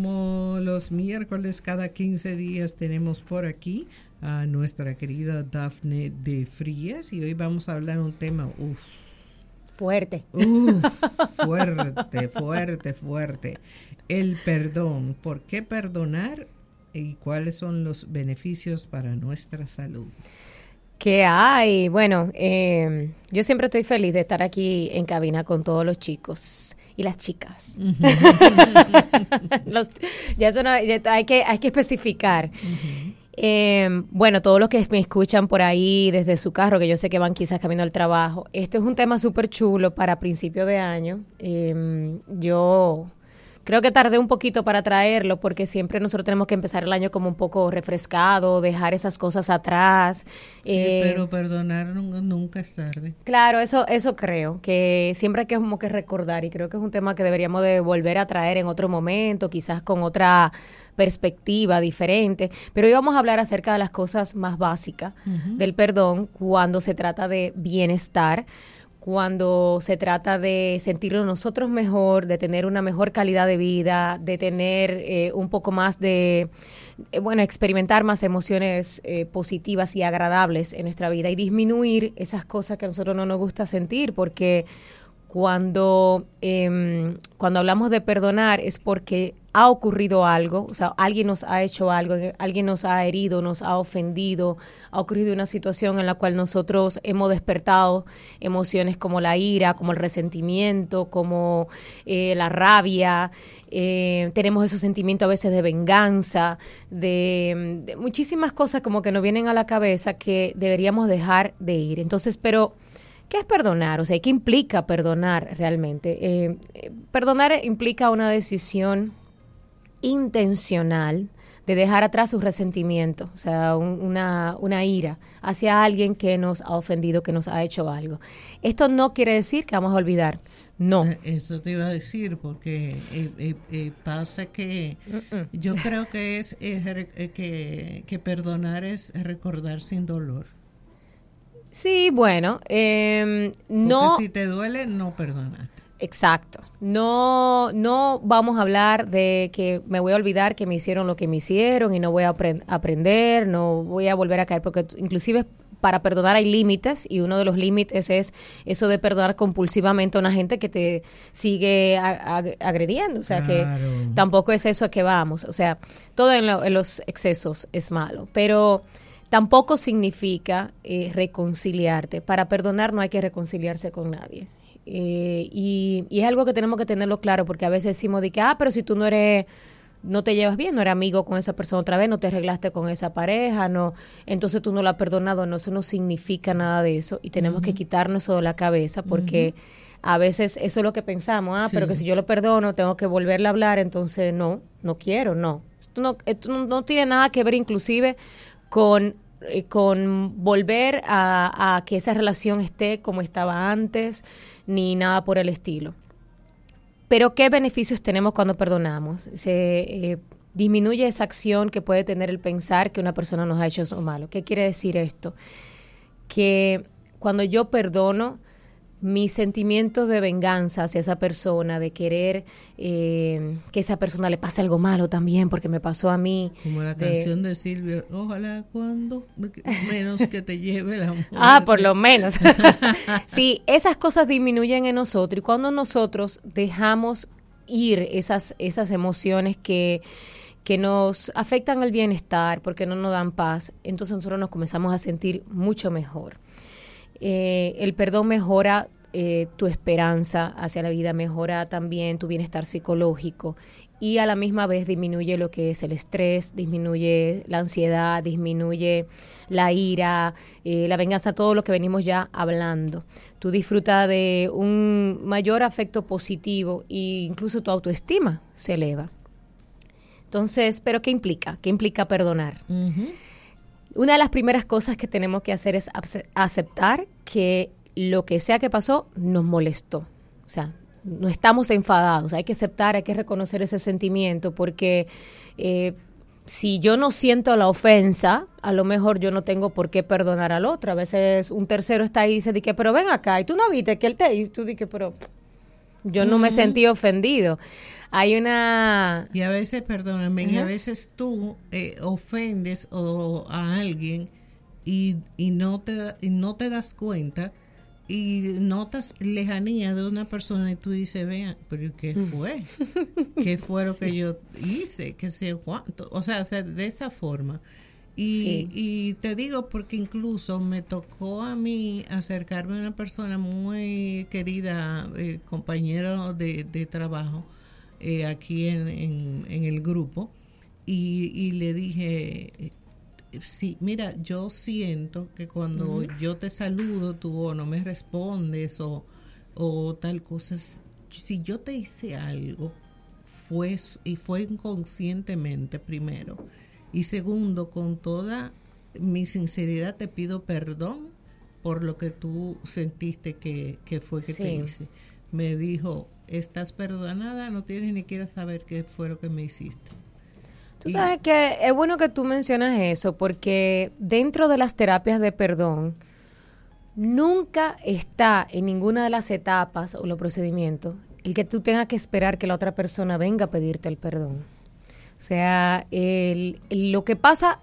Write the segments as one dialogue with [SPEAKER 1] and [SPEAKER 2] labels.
[SPEAKER 1] Como los miércoles cada 15 días tenemos por aquí a nuestra querida Dafne de Frías y hoy vamos a hablar un tema uf,
[SPEAKER 2] fuerte.
[SPEAKER 1] Uf, fuerte, fuerte, fuerte. El perdón. ¿Por qué perdonar y cuáles son los beneficios para nuestra salud?
[SPEAKER 2] ¿Qué hay? Bueno, eh, yo siempre estoy feliz de estar aquí en cabina con todos los chicos y las chicas. ya, hay, que, hay que especificar. Eh, bueno, todos los que me escuchan por ahí desde su carro, que yo sé que van quizás camino al trabajo, este es un tema súper chulo para principio de año. Eh, yo Creo que tardé un poquito para traerlo porque siempre nosotros tenemos que empezar el año como un poco refrescado, dejar esas cosas atrás.
[SPEAKER 1] Eh, pero perdonar nunca es tarde.
[SPEAKER 2] Claro, eso eso creo, que siempre hay que como que recordar y creo que es un tema que deberíamos de volver a traer en otro momento, quizás con otra perspectiva diferente, pero hoy vamos a hablar acerca de las cosas más básicas del perdón cuando se trata de bienestar cuando se trata de sentirnos nosotros mejor, de tener una mejor calidad de vida, de tener eh, un poco más de, eh, bueno, experimentar más emociones eh, positivas y agradables en nuestra vida y disminuir esas cosas que a nosotros no nos gusta sentir, porque cuando, em, cuando hablamos de perdonar es porque ha ocurrido algo, o sea, alguien nos ha hecho algo, alguien nos ha herido, nos ha ofendido, ha ocurrido una situación en la cual nosotros hemos despertado emociones como la ira, como el resentimiento, como eh, la rabia, eh, tenemos esos sentimientos a veces de venganza, de, de muchísimas cosas como que nos vienen a la cabeza que deberíamos dejar de ir. Entonces, pero ¿Qué es perdonar? O sea, ¿qué implica perdonar realmente? Eh, perdonar implica una decisión intencional de dejar atrás un resentimiento, o sea, una, una, ira hacia alguien que nos ha ofendido, que nos ha hecho algo. Esto no quiere decir que vamos a olvidar, no. Eh,
[SPEAKER 1] eso te iba a decir, porque eh, pasa que yo creo que es, que, que perdonar es recordar sin dolor.
[SPEAKER 2] Sí, bueno, eh, no.
[SPEAKER 1] si te duele, no perdonaste.
[SPEAKER 2] Exacto. No, no vamos a hablar de que me voy a olvidar que me hicieron lo que me hicieron y no voy a aprender, no voy a volver a caer, porque inclusive para perdonar hay límites y uno de los límites es eso de perdonar compulsivamente a una gente que te sigue agrediendo. O sea que tampoco es eso a que vamos. O sea, todo en los excesos es malo. Pero tampoco significa eh, reconciliarte. Para perdonar no hay que reconciliarse con nadie. Eh, y, es algo que tenemos que tenerlo claro, porque a veces decimos de que, ah, pero si tú no eres, no te llevas bien, no eres amigo con esa persona otra vez, no te arreglaste con esa pareja, no, entonces tú no la has perdonado, no, eso no significa nada de eso y tenemos que quitarnos eso de la cabeza porque... A veces eso es lo que pensamos, ah, pero que si yo lo perdono, tengo que volverle a hablar, entonces no, no quiero, no. Esto no, esto no tiene nada que ver inclusive con, eh, con volver a, que esa relación esté como estaba antes, ni nada por el estilo. Pero ¿qué beneficios tenemos cuando perdonamos? Se eh, disminuye esa acción que puede tener el pensar que una persona nos ha hecho eso malo. ¿Qué quiere decir esto? Que cuando yo perdono, mis sentimientos de venganza hacia esa persona, de querer eh, que esa persona le pase algo malo también, porque me pasó a mí.
[SPEAKER 1] Como la canción de Silvia, ojalá cuando menos que te lleve la muerte.
[SPEAKER 2] Ah, por lo menos. sí, esas cosas disminuyen en nosotros y cuando nosotros dejamos ir esas, esas emociones que que nos afectan el bienestar porque no nos dan paz, entonces nosotros nos comenzamos a sentir mucho mejor. Eh, el perdón mejora eh, tu esperanza hacia la vida, mejora también tu bienestar psicológico y a la misma vez disminuye lo que es el estrés, disminuye la ansiedad, disminuye la ira, eh, la venganza, todo lo que venimos ya hablando. Tú disfrutas de un mayor afecto positivo e incluso tu autoestima se eleva. Entonces, ¿pero qué implica? ¿Qué implica perdonar? Una de las primeras cosas que tenemos que hacer es aceptar que lo que sea que pasó nos molestó. O sea, no estamos enfadados, hay que aceptar, hay que reconocer ese sentimiento, porque eh, si yo no siento la ofensa, a lo mejor yo no tengo por qué perdonar al otro. A veces un tercero está ahí y dice, que, pero ven acá, y tú no viste que él te y tú dices, pero yo no me sentí ofendido. Hay una...
[SPEAKER 1] Y a veces, perdóname, y a veces tú eh, ofendes o, a alguien y, y, no te, y no te das cuenta y notas lejanía de una persona y tú dices, vean, pero ¿qué mm. fue? ¿Qué fue lo que yo hice? ¿Qué sé cuánto? O sea, de esa forma. Y, y, te digo porque incluso me tocó a mí acercarme a una persona muy querida, eh, compañero de, de trabajo, eh, aquí en, en, el grupo, y, y le dije, sí, mira, yo siento que cuando yo te saludo, tú no me respondes o, o tal cosa, si yo te hice algo, fue y fue inconscientemente primero. Y segundo, con toda mi sinceridad te pido perdón por lo que tú sentiste que, fue que te hice. Me dijo, estás perdonada, no tienes ni siquiera saber qué fue lo que me hiciste.
[SPEAKER 2] Tú sabes que es bueno que tú mencionas eso, porque dentro de las terapias de perdón, nunca está en ninguna de las etapas o los procedimientos el que tú tengas que esperar que la otra persona venga a pedirte el perdón. O sea, lo que pasa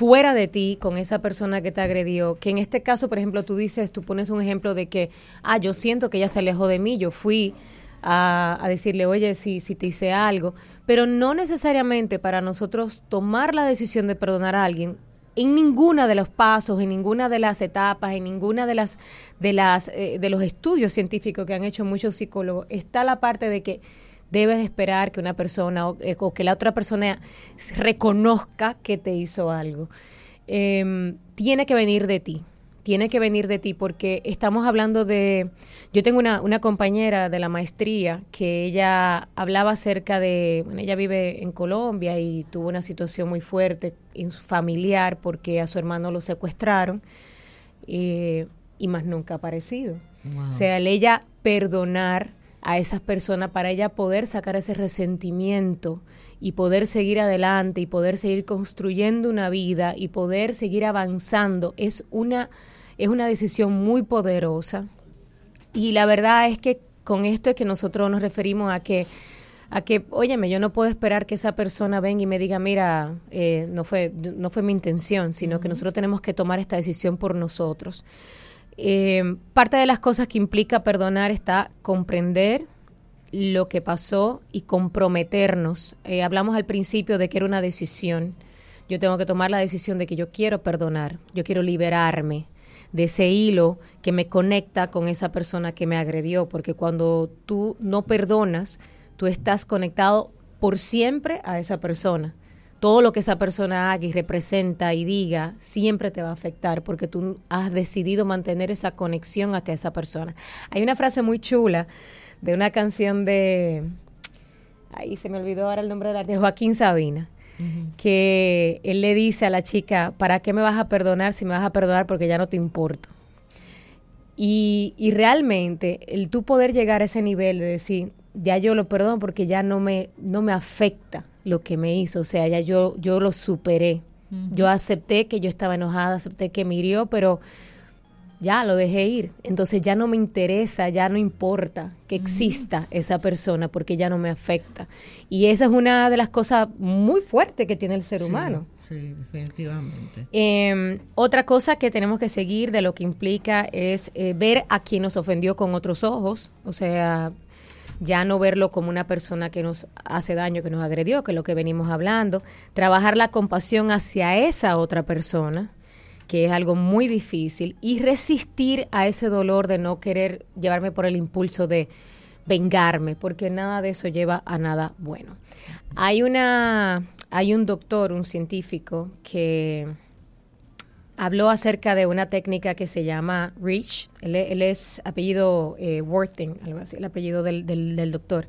[SPEAKER 2] fuera de ti con esa persona que te agredió, que en este caso, por ejemplo, tú dices, tú pones un ejemplo de que, ah, yo siento que ella se alejó de mí, yo fui a, decirle, oye, si, si te hice algo, pero no necesariamente para nosotros tomar la decisión de perdonar a alguien, en ninguna de los pasos, en ninguna de las etapas, en ninguna de las de las eh, de los estudios científicos que han hecho muchos psicólogos está la parte de que debes esperar que una persona o, eh, que la otra persona reconozca que te hizo algo. Em, tiene que venir de ti tiene que venir de ti porque estamos hablando de, yo tengo una, una compañera de la maestría que ella hablaba acerca de, bueno, ella vive en Colombia y tuvo una situación muy fuerte familiar porque a su hermano lo secuestraron eh, y más nunca ha aparecido. O sea, ella perdonar a esas personas para ella poder sacar ese resentimiento y poder seguir adelante y poder seguir construyendo una vida y poder seguir avanzando es una, es una decisión muy poderosa. Y la verdad es que con esto es que nosotros nos referimos a que a que, óyeme, yo no puedo esperar que esa persona venga y me diga, mira, eh, no, fue, no fue mi intención, sino que nosotros tenemos que tomar esta decisión por nosotros. Eh, parte de las cosas que implica perdonar está comprender, lo que pasó y comprometernos. Eh, hablamos al principio de que era una decisión. Yo tengo que tomar la decisión de que yo quiero perdonar, yo quiero liberarme de ese hilo que me conecta con esa persona que me agredió, porque cuando tú no perdonas, tú estás conectado por siempre a esa persona. Todo lo que esa persona haga y representa y diga siempre te va a afectar porque tú has decidido mantener esa conexión hacia esa persona. Hay una frase muy chula de una canción de, ahí se me olvidó ahora el nombre del artista, Joaquín Sabina, que él le dice a la chica, ¿para qué me vas a perdonar si me vas a perdonar porque ya no te importo? Y, y realmente el tú poder llegar a ese nivel de decir, ya yo lo perdono porque ya no me, no me afecta lo que me hizo, o sea, ya yo, yo lo superé. Yo acepté que yo estaba enojada, acepté que me hirió, pero ya lo dejé ir. Entonces ya no me interesa, ya no importa que exista esa persona porque ya no me afecta. Y esa es una de las cosas muy fuertes que tiene el ser humano.
[SPEAKER 1] Sí, definitivamente.
[SPEAKER 2] Em, otra cosa que tenemos que seguir de lo que implica es eh, ver a quien nos ofendió con otros ojos, o sea, ya no verlo como una persona que nos hace daño, que nos agredió, que es lo que venimos hablando, trabajar la compasión hacia esa otra persona, que es algo muy difícil, y resistir a ese dolor de no querer llevarme por el impulso de vengarme, porque nada de eso lleva a nada bueno. Hay una hay un doctor, un científico que habló acerca de una técnica que se llama REACH. Él, es apellido eh, Worthing, algo así, el apellido del, del, doctor.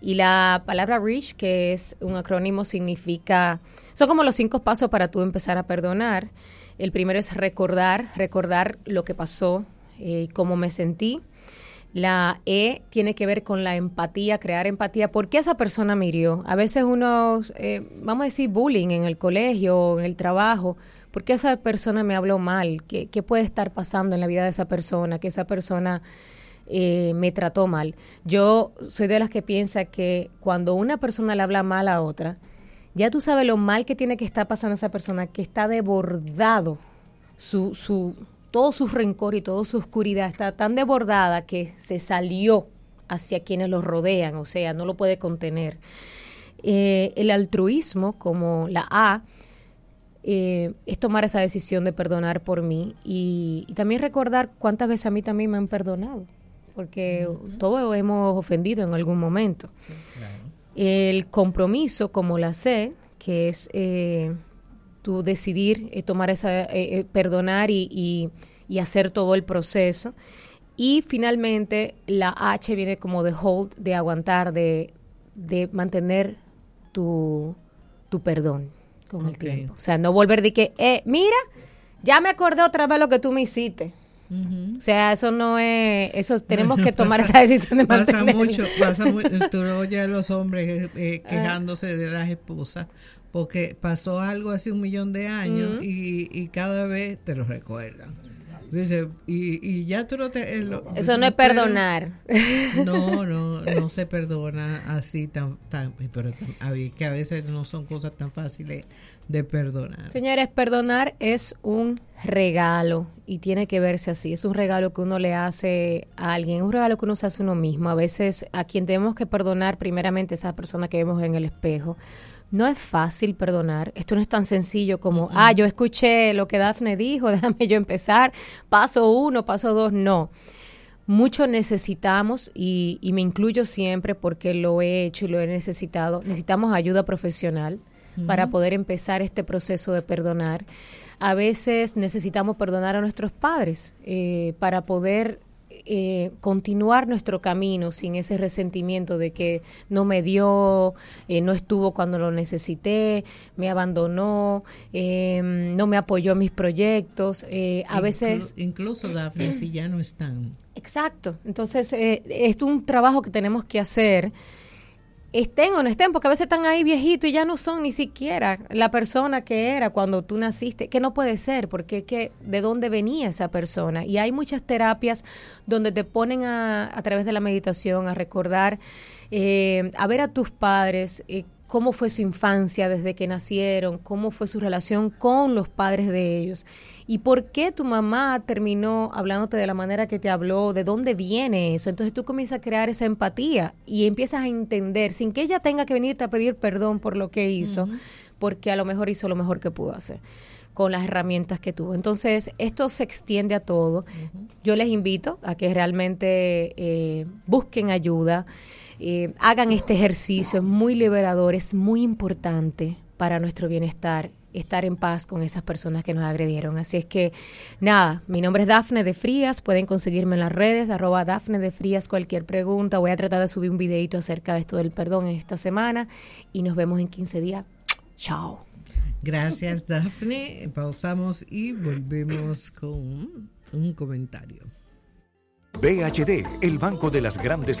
[SPEAKER 2] Y la palabra REACH, que es un acrónimo, significa. Son como los cinco pasos para tú empezar a perdonar. El primero es recordar, recordar lo que pasó, y eh, cómo me sentí. La E tiene que ver con la empatía, crear empatía. ¿Por qué esa persona me? A veces uno, eh, vamos a decir, bullying en el colegio, en el trabajo. ¿Por qué esa persona me habló mal? ¿Qué, puede estar pasando en la vida de esa persona? Que esa persona eh, me trató mal. Yo soy de las que piensa que cuando una persona le habla mal a otra, ya tú sabes lo mal que tiene que estar pasando esa persona, que está desbordado, su, su, todo su rencor y toda su oscuridad está tan desbordada que se salió hacia quienes lo rodean, o sea, no lo puede contener. Eh, el altruismo, como la A, eh, es tomar esa decisión de perdonar por mí y, también recordar cuántas veces a mí también me han perdonado, porque todos hemos ofendido en algún momento. El compromiso, como la C, que es eh, tu decidir tomar esa, perdonar y, y hacer todo el proceso. Y finalmente la H viene como de hold, de aguantar, de, de mantener tu, tu perdón con el tiempo. O sea, no volver de que, eh, mira, ya me acordé otra vez lo que tú me hiciste. O sea, eso no es, eso tenemos que tomar esa decisión de
[SPEAKER 1] Pasa mucho, pasa mucho, tú oyes a los hombres eh, eh, quejándose de las esposas porque pasó algo hace un millón de años y, y cada vez te lo recuerdan. Dice, y, y ya tú no te...
[SPEAKER 2] Eso no es perdonar.
[SPEAKER 1] No, no, no se perdona así tan... tan pero que a veces no son cosas tan fáciles de perdonar.
[SPEAKER 2] Señores, perdonar es un regalo y tiene que verse así. Es un regalo que uno le hace a alguien, un regalo que uno se hace a uno mismo. A veces a quien tenemos que perdonar primeramente esa persona que vemos en el espejo no es fácil perdonar. Esto no es tan sencillo como, ah, yo escuché lo que Dafne dijo, déjame yo empezar, paso uno, paso dos. No. Mucho necesitamos, y, me incluyo siempre porque lo he hecho y lo he necesitado, necesitamos ayuda profesional para poder empezar este proceso de perdonar. A veces necesitamos perdonar a nuestros padres eh, para poder eh, continuar nuestro camino sin ese resentimiento de que no me dio, eh, no estuvo cuando lo necesité, me abandonó, em, no me apoyó en mis proyectos. Eh, a veces...
[SPEAKER 1] Incluso, Dafne, si ya no están.
[SPEAKER 2] Exacto. Entonces, es un trabajo que tenemos que hacer estén o no estén, porque a veces están ahí viejitos y ya no son ni siquiera la persona que era cuando tú naciste, que no puede ser, porque que de dónde venía esa persona. Y hay muchas terapias donde te ponen a, a través de la meditación a recordar, eh, a ver a tus padres, eh, cómo fue su infancia desde que nacieron, cómo fue su relación con los padres de ellos y por qué tu mamá terminó hablándote de la manera que te habló, de dónde viene eso. Entonces tú comienzas a crear esa empatía y empiezas a entender sin que ella tenga que venirte a pedir perdón por lo que hizo, porque a lo mejor hizo lo mejor que pudo hacer con las herramientas que tuvo. Entonces, esto se extiende a todo. Yo les invito a que realmente eh, busquen ayuda. Eh, hagan este ejercicio, es muy liberador, es muy importante para nuestro bienestar estar en paz con esas personas que nos agredieron. Así es que, nada, mi nombre es Dafne de Frías, pueden conseguirme en las redes, arroba Dafne de Frías, cualquier pregunta. Voy a tratar de subir un videito acerca de esto del perdón en esta semana y nos vemos en 15 días. Chao.
[SPEAKER 1] Gracias, Dafne. Pausamos y volvemos con un comentario.
[SPEAKER 3] BHD, el Banco de las Grandes Ligas